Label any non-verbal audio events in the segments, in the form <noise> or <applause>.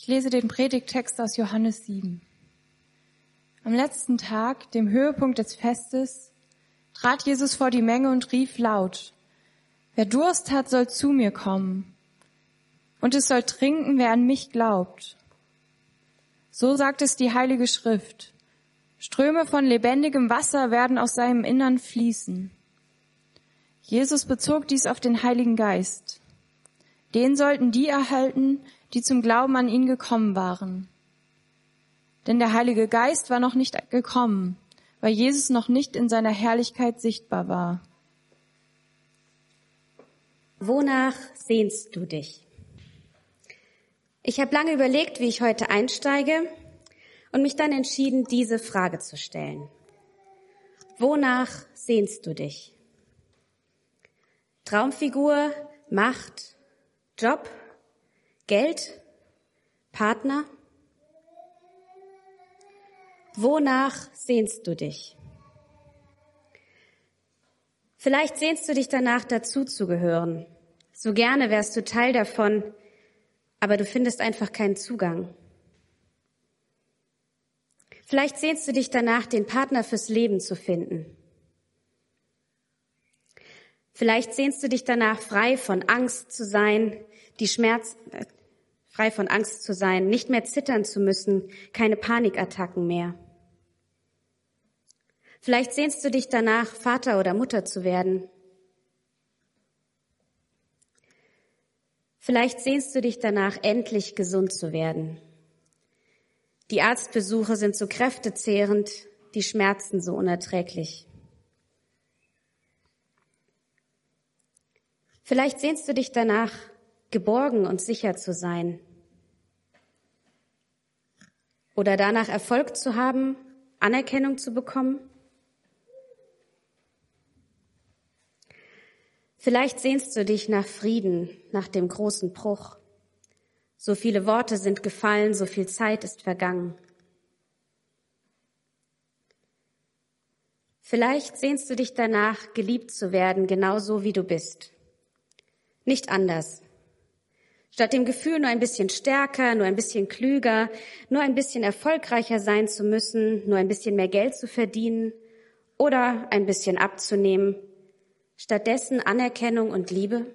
Ich lese den Predigttext aus Johannes 7. Am letzten Tag, dem Höhepunkt des Festes, trat Jesus vor die Menge und rief laut, Wer Durst hat, soll zu mir kommen. Und es soll trinken, wer an mich glaubt. So sagt es die Heilige Schrift. Ströme von lebendigem Wasser werden aus seinem Innern fließen. Jesus bezog dies auf den Heiligen Geist. Den sollten die erhalten, die zum Glauben an ihn gekommen waren. Denn der Heilige Geist war noch nicht gekommen, weil Jesus noch nicht in seiner Herrlichkeit sichtbar war. Wonach sehnst du dich? Ich habe lange überlegt, wie ich heute einsteige und mich dann entschieden, diese Frage zu stellen. Wonach sehnst du dich? Traumfigur, Macht, Job, Geld, Partner? Wonach sehnst du dich? Vielleicht sehnst du dich danach, dazuzugehören. So gerne wärst du Teil davon, aber du findest einfach keinen Zugang. Vielleicht sehnst du dich danach, den Partner fürs Leben zu finden. Vielleicht sehnst du dich danach, frei von Angst zu sein, die Schmerz, äh, frei von Angst zu sein, nicht mehr zittern zu müssen, keine Panikattacken mehr. Vielleicht sehnst du dich danach, Vater oder Mutter zu werden. Vielleicht sehnst du dich danach, endlich gesund zu werden. Die Arztbesuche sind so kräftezehrend, die Schmerzen so unerträglich. Vielleicht sehnst du dich danach, geborgen und sicher zu sein. Oder danach Erfolg zu haben, Anerkennung zu bekommen. Vielleicht sehnst du dich nach Frieden, nach dem großen Bruch. So viele Worte sind gefallen, so viel Zeit ist vergangen. Vielleicht sehnst du dich danach, geliebt zu werden, genauso wie du bist. Nicht anders. Statt dem Gefühl, nur ein bisschen stärker, nur ein bisschen klüger, nur ein bisschen erfolgreicher sein zu müssen, nur ein bisschen mehr Geld zu verdienen oder ein bisschen abzunehmen, stattdessen Anerkennung und Liebe?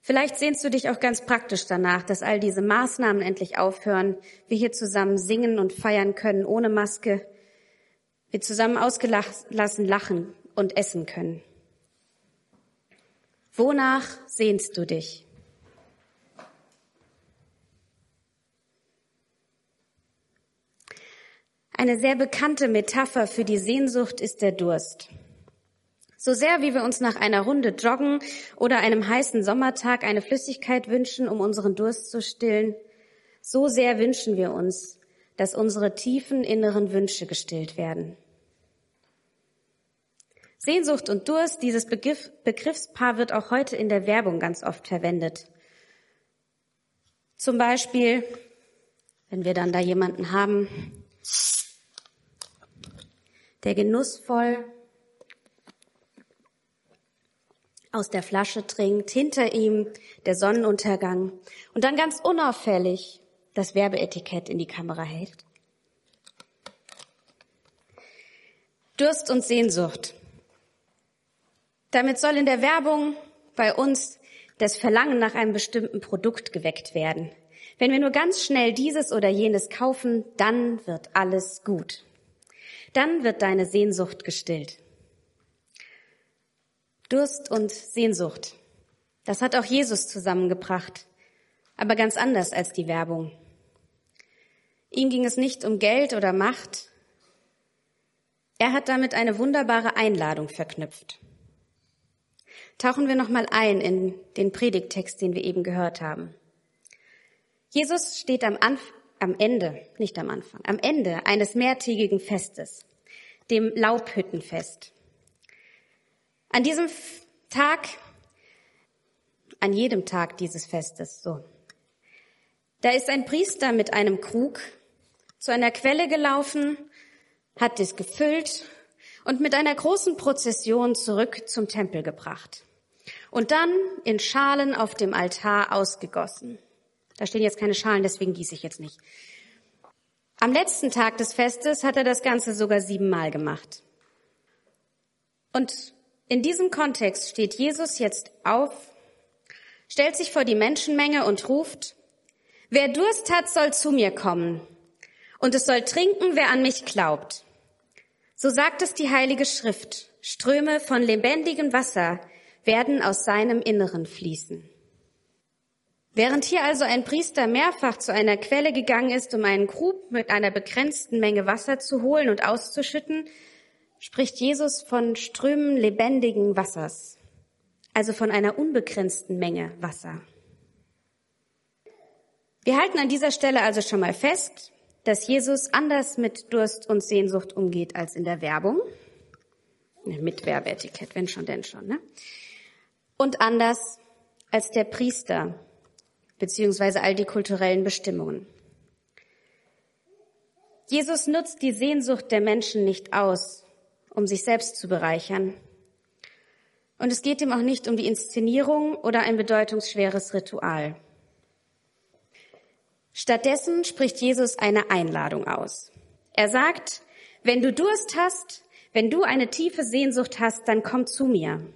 Vielleicht sehnst du dich auch ganz praktisch danach, dass all diese Maßnahmen endlich aufhören, wir hier zusammen singen und feiern können ohne Maske, wir zusammen ausgelassen lachen und essen können. Wonach sehnst du dich? Eine sehr bekannte Metapher für die Sehnsucht ist der Durst. So sehr wie wir uns nach einer Runde Joggen oder einem heißen Sommertag eine Flüssigkeit wünschen, um unseren Durst zu stillen, so sehr wünschen wir uns, dass unsere tiefen inneren Wünsche gestillt werden. Sehnsucht und Durst, dieses Begriff, Begriffspaar wird auch heute in der Werbung ganz oft verwendet. Zum Beispiel, wenn wir dann da jemanden haben, der genussvoll aus der Flasche trinkt, hinter ihm der Sonnenuntergang und dann ganz unauffällig das Werbeetikett in die Kamera hält. Durst und Sehnsucht. Damit soll in der Werbung bei uns das Verlangen nach einem bestimmten Produkt geweckt werden. Wenn wir nur ganz schnell dieses oder jenes kaufen, dann wird alles gut dann wird deine Sehnsucht gestillt. Durst und Sehnsucht. Das hat auch Jesus zusammengebracht, aber ganz anders als die Werbung. Ihm ging es nicht um Geld oder Macht. Er hat damit eine wunderbare Einladung verknüpft. Tauchen wir nochmal ein in den Predigttext, den wir eben gehört haben. Jesus steht am Anfang am Ende, nicht am Anfang, am Ende eines mehrtägigen Festes, dem Laubhüttenfest. An diesem Tag, an jedem Tag dieses Festes, so. Da ist ein Priester mit einem Krug zu einer Quelle gelaufen, hat es gefüllt und mit einer großen Prozession zurück zum Tempel gebracht. Und dann in Schalen auf dem Altar ausgegossen. Da stehen jetzt keine Schalen, deswegen gieße ich jetzt nicht. Am letzten Tag des Festes hat er das Ganze sogar siebenmal gemacht. Und in diesem Kontext steht Jesus jetzt auf, stellt sich vor die Menschenmenge und ruft, wer Durst hat, soll zu mir kommen. Und es soll trinken, wer an mich glaubt. So sagt es die Heilige Schrift. Ströme von lebendigem Wasser werden aus seinem Inneren fließen. Während hier also ein Priester mehrfach zu einer Quelle gegangen ist, um einen Grub mit einer begrenzten Menge Wasser zu holen und auszuschütten, spricht Jesus von Strömen lebendigen Wassers, also von einer unbegrenzten Menge Wasser. Wir halten an dieser Stelle also schon mal fest, dass Jesus anders mit Durst und Sehnsucht umgeht als in der Werbung. Mit Werbeetikett, wenn schon, denn schon. Ne? Und anders als der Priester, beziehungsweise all die kulturellen Bestimmungen. Jesus nutzt die Sehnsucht der Menschen nicht aus, um sich selbst zu bereichern. Und es geht ihm auch nicht um die Inszenierung oder ein bedeutungsschweres Ritual. Stattdessen spricht Jesus eine Einladung aus. Er sagt, wenn du Durst hast, wenn du eine tiefe Sehnsucht hast, dann komm zu mir.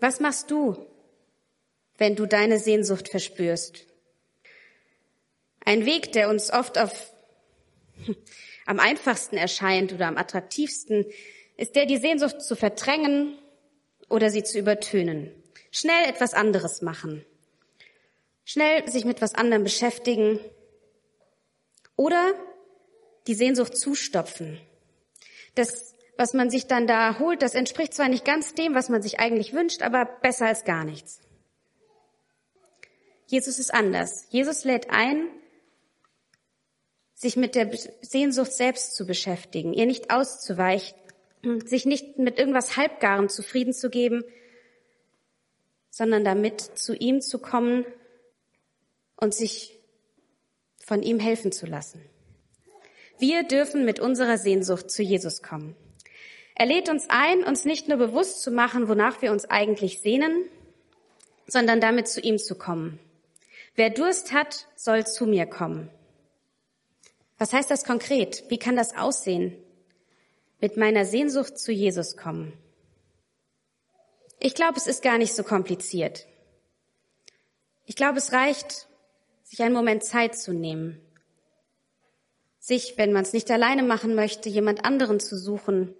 Was machst du, wenn du deine Sehnsucht verspürst? Ein Weg, der uns oft auf, <laughs> am einfachsten erscheint oder am attraktivsten, ist der, die Sehnsucht zu verdrängen oder sie zu übertönen. Schnell etwas anderes machen. Schnell sich mit was anderem beschäftigen oder die Sehnsucht zustopfen. Das, was man sich dann da holt, das entspricht zwar nicht ganz dem, was man sich eigentlich wünscht, aber besser als gar nichts. Jesus ist anders. Jesus lädt ein, sich mit der Sehnsucht selbst zu beschäftigen, ihr nicht auszuweichen, sich nicht mit irgendwas Halbgarem zufrieden zu geben, sondern damit zu ihm zu kommen und sich von ihm helfen zu lassen. Wir dürfen mit unserer Sehnsucht zu Jesus kommen. Er lädt uns ein, uns nicht nur bewusst zu machen, wonach wir uns eigentlich sehnen, sondern damit zu ihm zu kommen. Wer Durst hat, soll zu mir kommen. Was heißt das konkret? Wie kann das aussehen? Mit meiner Sehnsucht zu Jesus kommen. Ich glaube, es ist gar nicht so kompliziert. Ich glaube, es reicht, sich einen Moment Zeit zu nehmen, sich, wenn man es nicht alleine machen möchte, jemand anderen zu suchen,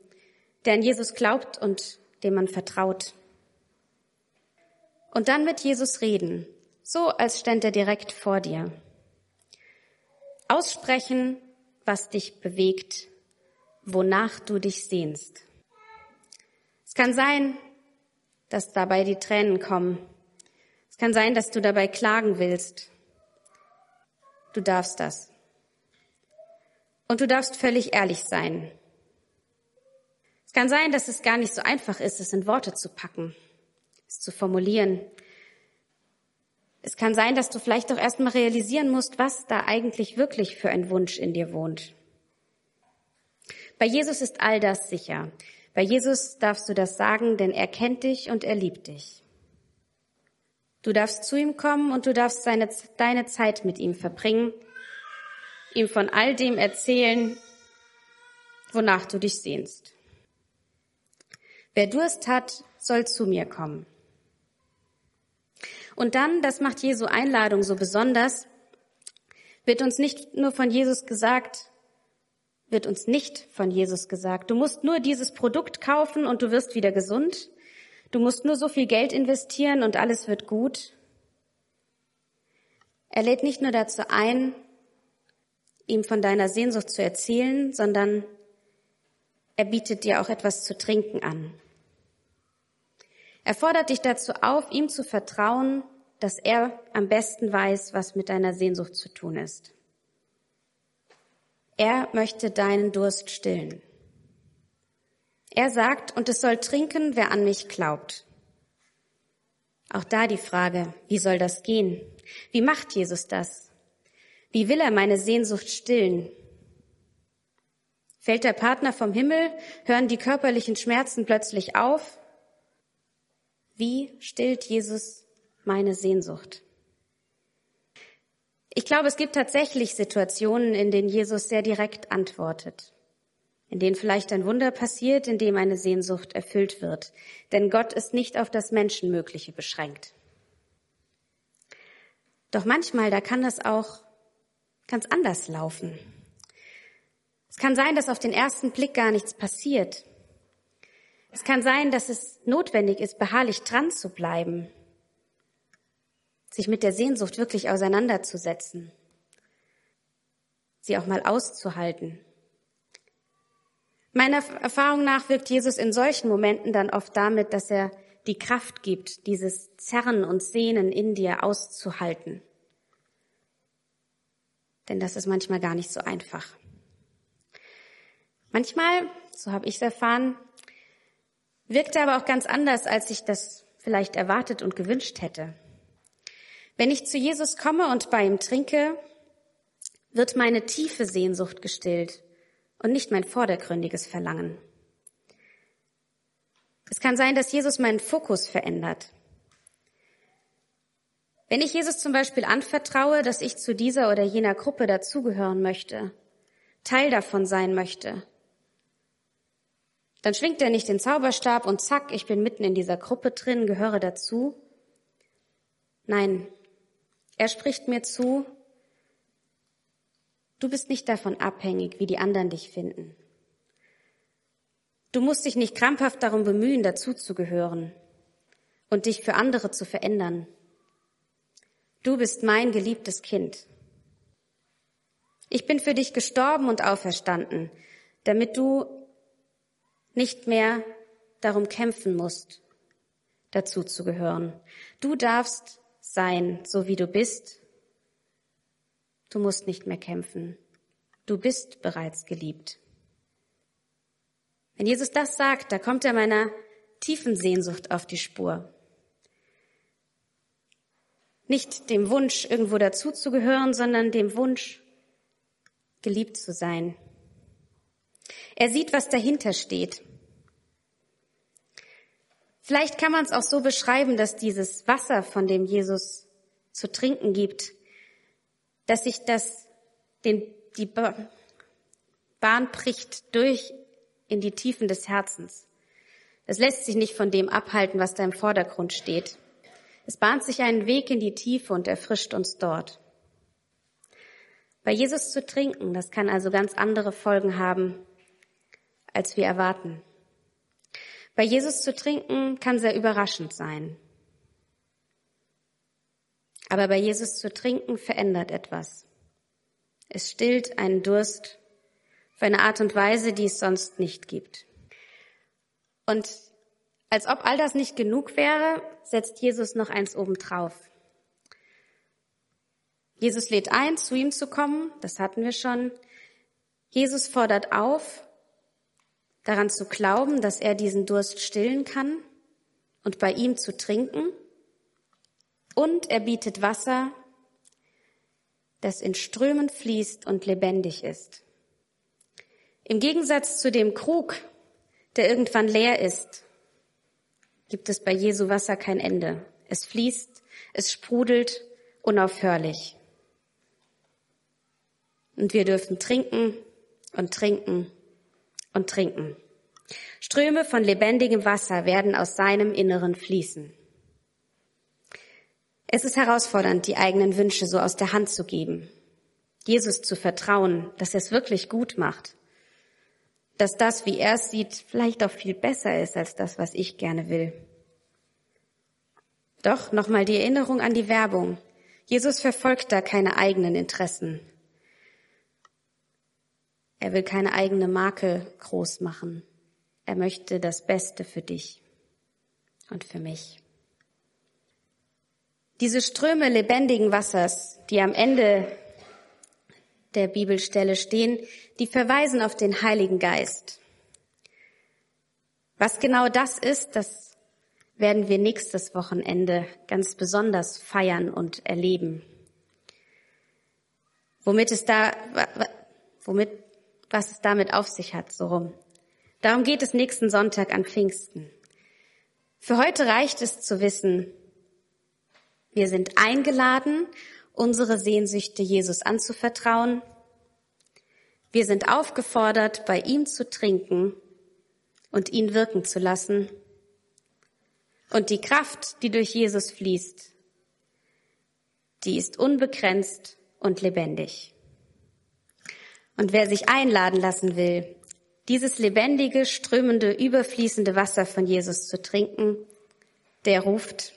der an Jesus glaubt und dem man vertraut. Und dann mit Jesus reden, so als ständ er direkt vor dir. Aussprechen, was dich bewegt, wonach du dich sehnst. Es kann sein, dass dabei die Tränen kommen. Es kann sein, dass du dabei klagen willst. Du darfst das. Und du darfst völlig ehrlich sein. Es kann sein, dass es gar nicht so einfach ist, es in Worte zu packen, es zu formulieren. Es kann sein, dass du vielleicht auch erstmal realisieren musst, was da eigentlich wirklich für ein Wunsch in dir wohnt. Bei Jesus ist all das sicher. Bei Jesus darfst du das sagen, denn er kennt dich und er liebt dich. Du darfst zu ihm kommen und du darfst seine, deine Zeit mit ihm verbringen, ihm von all dem erzählen, wonach du dich sehnst. Wer Durst hat, soll zu mir kommen. Und dann, das macht Jesu Einladung so besonders, wird uns nicht nur von Jesus gesagt, wird uns nicht von Jesus gesagt, du musst nur dieses Produkt kaufen und du wirst wieder gesund. Du musst nur so viel Geld investieren und alles wird gut. Er lädt nicht nur dazu ein, ihm von deiner Sehnsucht zu erzählen, sondern er bietet dir auch etwas zu trinken an. Er fordert dich dazu auf, ihm zu vertrauen, dass er am besten weiß, was mit deiner Sehnsucht zu tun ist. Er möchte deinen Durst stillen. Er sagt, und es soll trinken, wer an mich glaubt. Auch da die Frage, wie soll das gehen? Wie macht Jesus das? Wie will er meine Sehnsucht stillen? Fällt der Partner vom Himmel? Hören die körperlichen Schmerzen plötzlich auf? Wie stillt Jesus meine Sehnsucht? Ich glaube, es gibt tatsächlich Situationen, in denen Jesus sehr direkt antwortet, in denen vielleicht ein Wunder passiert, in dem eine Sehnsucht erfüllt wird. Denn Gott ist nicht auf das Menschenmögliche beschränkt. Doch manchmal, da kann das auch ganz anders laufen. Es kann sein, dass auf den ersten Blick gar nichts passiert. Es kann sein, dass es notwendig ist, beharrlich dran zu bleiben, sich mit der Sehnsucht wirklich auseinanderzusetzen, sie auch mal auszuhalten. Meiner Erfahrung nach wirkt Jesus in solchen Momenten dann oft damit, dass er die Kraft gibt, dieses Zerren und Sehnen in dir auszuhalten. Denn das ist manchmal gar nicht so einfach. Manchmal, so habe ich es erfahren, wirkt er aber auch ganz anders, als ich das vielleicht erwartet und gewünscht hätte. Wenn ich zu Jesus komme und bei ihm trinke, wird meine tiefe Sehnsucht gestillt und nicht mein vordergründiges Verlangen. Es kann sein, dass Jesus meinen Fokus verändert. Wenn ich Jesus zum Beispiel anvertraue, dass ich zu dieser oder jener Gruppe dazugehören möchte, Teil davon sein möchte, dann schwingt er nicht den Zauberstab und zack, ich bin mitten in dieser Gruppe drin, gehöre dazu. Nein, er spricht mir zu, du bist nicht davon abhängig, wie die anderen dich finden. Du musst dich nicht krampfhaft darum bemühen, dazuzugehören und dich für andere zu verändern. Du bist mein geliebtes Kind. Ich bin für dich gestorben und auferstanden, damit du nicht mehr darum kämpfen musst, dazu zu gehören. Du darfst sein, so wie du bist. Du musst nicht mehr kämpfen. Du bist bereits geliebt. Wenn Jesus das sagt, da kommt er meiner tiefen Sehnsucht auf die Spur. Nicht dem Wunsch, irgendwo dazuzugehören, sondern dem Wunsch, geliebt zu sein. Er sieht, was dahinter steht. Vielleicht kann man es auch so beschreiben, dass dieses Wasser, von dem Jesus zu trinken gibt, dass sich das den, die Bahn bricht durch in die Tiefen des Herzens. Es lässt sich nicht von dem abhalten, was da im Vordergrund steht. Es bahnt sich einen Weg in die Tiefe und erfrischt uns dort. Bei Jesus zu trinken, das kann also ganz andere Folgen haben, als wir erwarten. Bei Jesus zu trinken kann sehr überraschend sein. Aber bei Jesus zu trinken verändert etwas. Es stillt einen Durst auf eine Art und Weise, die es sonst nicht gibt. Und als ob all das nicht genug wäre, setzt Jesus noch eins obendrauf. Jesus lädt ein, zu ihm zu kommen, das hatten wir schon. Jesus fordert auf, daran zu glauben, dass er diesen Durst stillen kann und bei ihm zu trinken. Und er bietet Wasser, das in Strömen fließt und lebendig ist. Im Gegensatz zu dem Krug, der irgendwann leer ist, gibt es bei Jesu Wasser kein Ende. Es fließt, es sprudelt unaufhörlich. Und wir dürfen trinken und trinken und trinken. Ströme von lebendigem Wasser werden aus seinem Inneren fließen. Es ist herausfordernd, die eigenen Wünsche so aus der Hand zu geben, Jesus zu vertrauen, dass er es wirklich gut macht, dass das, wie er es sieht, vielleicht auch viel besser ist als das, was ich gerne will. Doch nochmal die Erinnerung an die Werbung. Jesus verfolgt da keine eigenen Interessen. Er will keine eigene Marke groß machen. Er möchte das Beste für dich und für mich. Diese Ströme lebendigen Wassers, die am Ende der Bibelstelle stehen, die verweisen auf den Heiligen Geist. Was genau das ist, das werden wir nächstes Wochenende ganz besonders feiern und erleben. Womit es da, womit was es damit auf sich hat, so rum. Darum geht es nächsten Sonntag an Pfingsten. Für heute reicht es zu wissen, wir sind eingeladen, unsere Sehnsüchte Jesus anzuvertrauen. Wir sind aufgefordert, bei ihm zu trinken und ihn wirken zu lassen. Und die Kraft, die durch Jesus fließt, die ist unbegrenzt und lebendig. Und wer sich einladen lassen will, dieses lebendige, strömende, überfließende Wasser von Jesus zu trinken, der ruft,